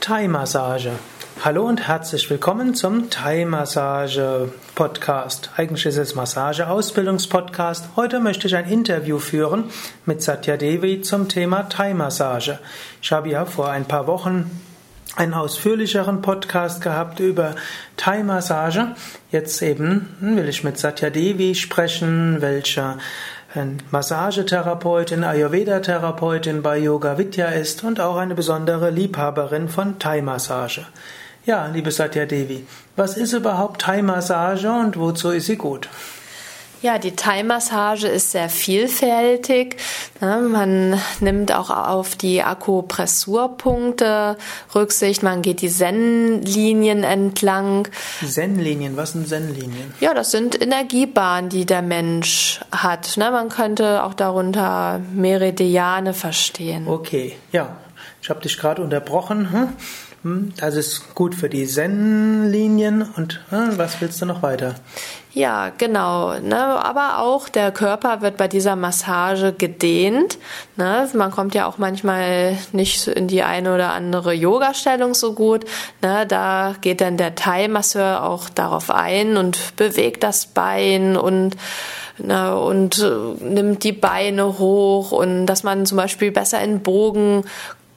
Thai-Massage. Hallo und herzlich willkommen zum Thai-Massage-Podcast. Eigentlich ist es Massage-Ausbildungspodcast. Heute möchte ich ein Interview führen mit Satya Devi zum Thema Thai-Massage. Ich habe ja vor ein paar Wochen einen ausführlicheren Podcast gehabt über Thai-Massage. Jetzt eben will ich mit Satya Devi sprechen, welcher Massagetherapeutin, Ayurveda-Therapeutin bei Yoga Vidya ist und auch eine besondere Liebhaberin von Thai-Massage. Ja, liebe Satya Devi, was ist überhaupt Thai-Massage und wozu ist sie gut? Ja, die Thai-Massage ist sehr vielfältig. Man nimmt auch auf die Akupressurpunkte Rücksicht. Man geht die Zen-Linien entlang. Zen-Linien, was sind Zen-Linien? Ja, das sind Energiebahnen, die der Mensch hat. Man könnte auch darunter Meridiane verstehen. Okay, ja. Ich habe dich gerade unterbrochen. Hm? Hm, das ist gut für die Zen-Linien. Und hm, was willst du noch weiter? Ja, genau. Ne? Aber auch der Körper wird bei dieser Massage gedehnt. Ne? Man kommt ja auch manchmal nicht in die eine oder andere Yoga-Stellung so gut. Ne? Da geht dann der Thai-Masseur auch darauf ein und bewegt das Bein und ne, und äh, nimmt die Beine hoch und dass man zum Beispiel besser in Bogen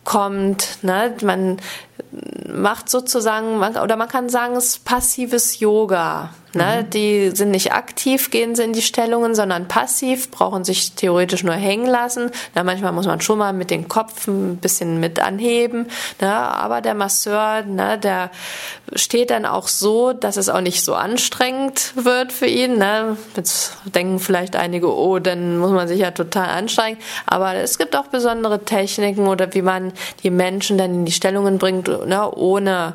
kommt. Ne? Man macht sozusagen, oder man kann sagen, es ist passives Yoga. Ne? Mhm. Die sind nicht aktiv, gehen sie in die Stellungen, sondern passiv, brauchen sich theoretisch nur hängen lassen. Na, manchmal muss man schon mal mit dem Kopf ein bisschen mit anheben. Ne? Aber der Masseur, ne, der steht dann auch so, dass es auch nicht so anstrengend wird für ihn. Ne? Jetzt denken vielleicht einige, oh, dann muss man sich ja total anstrengen. Aber es gibt auch besondere Techniken oder wie man die Menschen dann in die Stellungen bringt, ne, ohne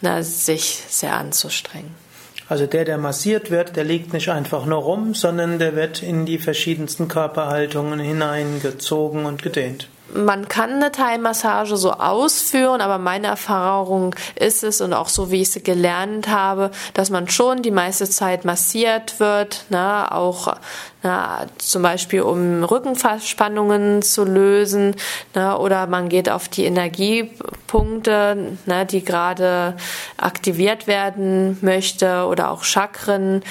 ne, sich sehr anzustrengen. Also der, der massiert wird, der liegt nicht einfach nur rum, sondern der wird in die verschiedensten Körperhaltungen hineingezogen und gedehnt. Man kann eine Thai-Massage so ausführen, aber meine Erfahrung ist es und auch so wie ich sie gelernt habe, dass man schon die meiste Zeit massiert wird, ne, auch na, zum Beispiel um Rückenverspannungen zu lösen, na, oder man geht auf die Energiepunkte, na, die gerade aktiviert werden möchte, oder auch Chakren.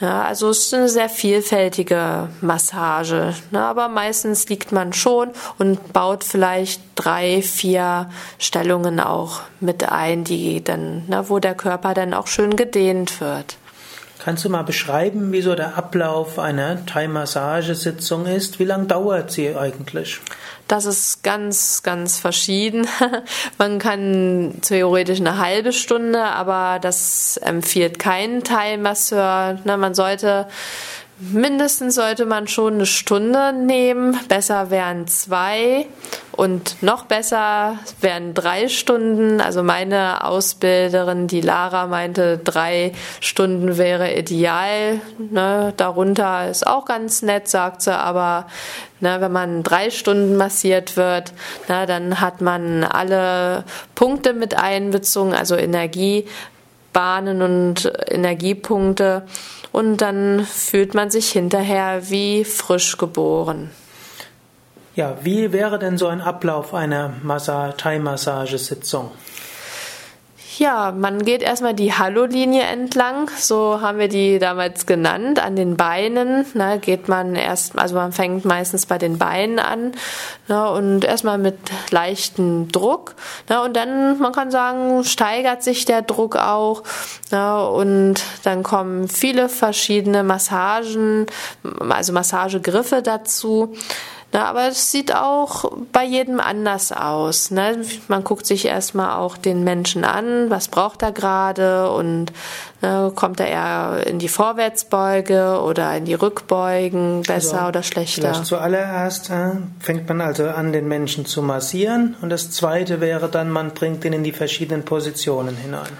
Ja, also es ist eine sehr vielfältige Massage, na, aber meistens liegt man schon und baut vielleicht drei, vier Stellungen auch mit ein, die dann, na, wo der Körper dann auch schön gedehnt wird. Kannst du mal beschreiben, wie so der Ablauf einer Thai-Massagesitzung ist? Wie lange dauert sie eigentlich? Das ist ganz, ganz verschieden. Man kann theoretisch eine halbe Stunde, aber das empfiehlt kein Thai-Masseur. Man sollte Mindestens sollte man schon eine Stunde nehmen. Besser wären zwei und noch besser wären drei Stunden. Also meine Ausbilderin, die Lara, meinte, drei Stunden wäre ideal. Ne, darunter ist auch ganz nett, sagt sie, aber ne, wenn man drei Stunden massiert wird, ne, dann hat man alle Punkte mit einbezogen, also Energiebahnen und Energiepunkte und dann fühlt man sich hinterher wie frisch geboren. Ja, wie wäre denn so ein Ablauf einer Thai-Massagesitzung? Ja, man geht erstmal die Hallo-Linie entlang, so haben wir die damals genannt, an den Beinen. Ne, geht man erst, also man fängt meistens bei den Beinen an ne, und erstmal mit leichtem Druck. Ne, und dann, man kann sagen, steigert sich der Druck auch. Ne, und dann kommen viele verschiedene Massagen, also Massagegriffe dazu. Ne, aber es sieht auch bei jedem anders aus. Ne? Man guckt sich erstmal auch den Menschen an, was braucht er gerade und ne, kommt er eher in die Vorwärtsbeuge oder in die Rückbeugen, besser also, oder schlechter. Vielleicht zuallererst äh, fängt man also an, den Menschen zu massieren und das zweite wäre dann, man bringt ihn in die verschiedenen Positionen hinein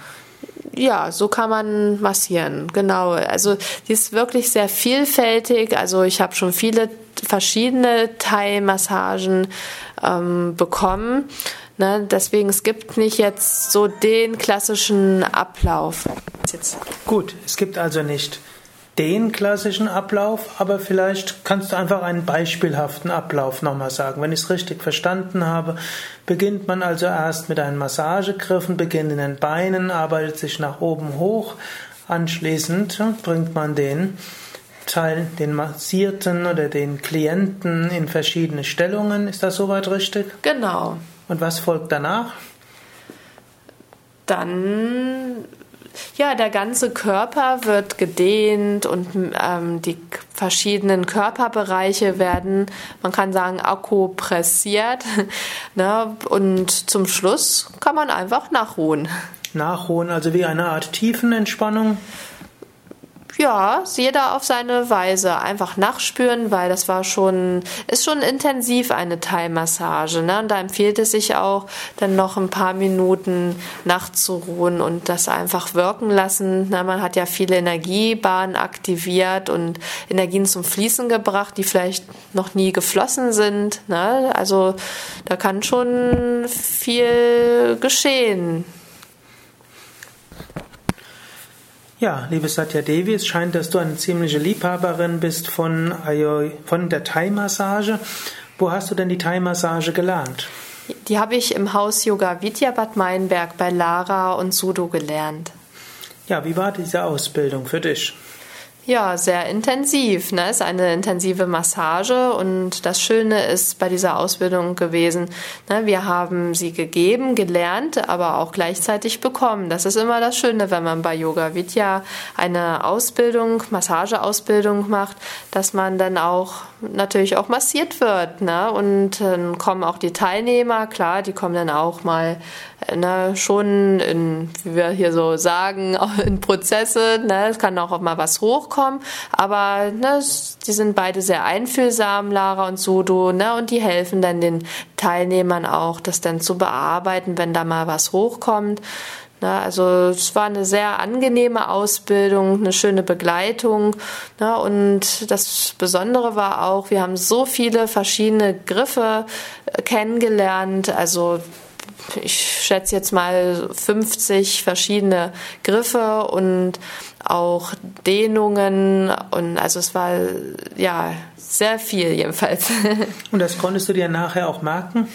ja, so kann man massieren. Genau. Also die ist wirklich sehr vielfältig. Also ich habe schon viele verschiedene Thai-Massagen ähm, bekommen. Ne? Deswegen es gibt nicht jetzt so den klassischen Ablauf. Gut, es gibt also nicht den klassischen Ablauf, aber vielleicht kannst du einfach einen beispielhaften Ablauf nochmal sagen. Wenn ich es richtig verstanden habe, beginnt man also erst mit einem Massagegriff und beginnt in den Beinen, arbeitet sich nach oben hoch. Anschließend bringt man den Teil, den Massierten oder den Klienten in verschiedene Stellungen. Ist das soweit richtig? Genau. Und was folgt danach? Dann ja, der ganze Körper wird gedehnt und ähm, die verschiedenen Körperbereiche werden, man kann sagen, akupressiert. ne? Und zum Schluss kann man einfach nachruhen. Nachruhen, also wie eine Art Tiefenentspannung? Ja, jeder auf seine Weise. Einfach nachspüren, weil das war schon, ist schon intensiv eine Thai-Massage. Ne? Und da empfiehlt es sich auch, dann noch ein paar Minuten nachzuruhen und das einfach wirken lassen. Ne? Man hat ja viele Energiebahnen aktiviert und Energien zum Fließen gebracht, die vielleicht noch nie geflossen sind. Ne? Also da kann schon viel geschehen. Ja, liebe Satya Devi, es scheint, dass du eine ziemliche Liebhaberin bist von, von der Thai-Massage. Wo hast du denn die Thai-Massage gelernt? Die habe ich im Haus Yoga Vidya Bad Meinberg bei Lara und Sudo gelernt. Ja, wie war diese Ausbildung für dich? Ja, sehr intensiv. Ne? Es ist eine intensive Massage und das Schöne ist bei dieser Ausbildung gewesen, ne? wir haben sie gegeben, gelernt, aber auch gleichzeitig bekommen. Das ist immer das Schöne, wenn man bei Yoga Vidya eine Ausbildung, Massageausbildung macht, dass man dann auch natürlich auch massiert wird. Ne? Und dann kommen auch die Teilnehmer, klar, die kommen dann auch mal ne, schon in, wie wir hier so sagen, in Prozesse. Ne? Es kann auch mal was hochkommen, aber ne, die sind beide sehr einfühlsam, Lara und Sudo, ne? und die helfen dann den Teilnehmern auch, das dann zu bearbeiten, wenn da mal was hochkommt. Ne? Also es war eine sehr angenehme Ausbildung, eine schöne Begleitung. Ne? Und das Besondere war auch, wir haben so viele verschiedene Griffe äh, kennengelernt. Also ich schätze jetzt mal 50 verschiedene Griffe und auch Dehnungen und also es war ja sehr viel jedenfalls. Und das konntest du dir nachher auch merken?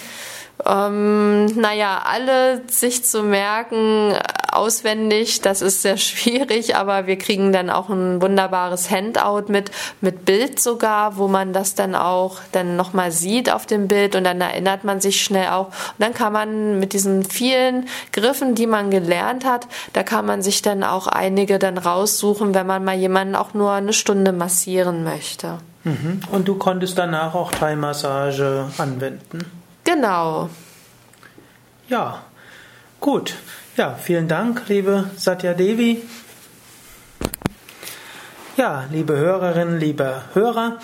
Ähm, naja, alle sich zu merken auswendig, das ist sehr schwierig, aber wir kriegen dann auch ein wunderbares Handout mit, mit Bild sogar, wo man das dann auch dann nochmal sieht auf dem Bild und dann erinnert man sich schnell auch. Und dann kann man mit diesen vielen Griffen, die man gelernt hat, da kann man sich dann auch einige dann raussuchen, wenn man mal jemanden auch nur eine Stunde massieren möchte. Mhm. Und du konntest danach auch Thai-Massage anwenden? Genau. Ja, gut. Ja, vielen Dank, liebe Satya Devi. Ja, liebe Hörerinnen, liebe Hörer,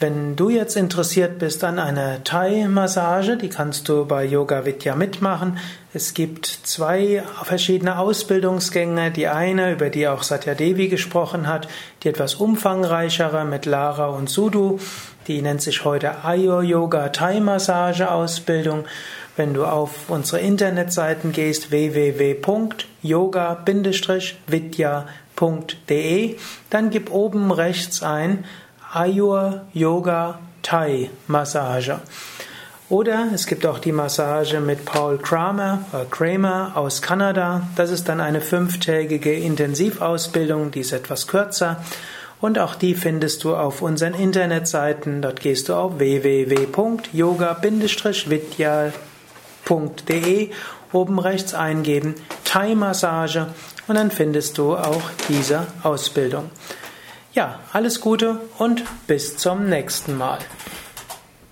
wenn du jetzt interessiert bist an einer Thai-Massage, die kannst du bei Yoga Vidya mitmachen. Es gibt zwei verschiedene Ausbildungsgänge. Die eine, über die auch Satya Devi gesprochen hat, die etwas umfangreichere mit Lara und Sudu. Die nennt sich heute Ayo Yoga Thai Massage Ausbildung. Wenn du auf unsere Internetseiten gehst, www.yoga-vidya.de, dann gib oben rechts ein Ayur Yoga Thai Massage. Oder es gibt auch die Massage mit Paul Kramer, äh Kramer aus Kanada. Das ist dann eine fünftägige Intensivausbildung, die ist etwas kürzer. Und auch die findest du auf unseren Internetseiten. Dort gehst du auf www.yoga-vidya.de, oben rechts eingeben Thai-Massage und dann findest du auch diese Ausbildung. Ja, alles Gute und bis zum nächsten Mal.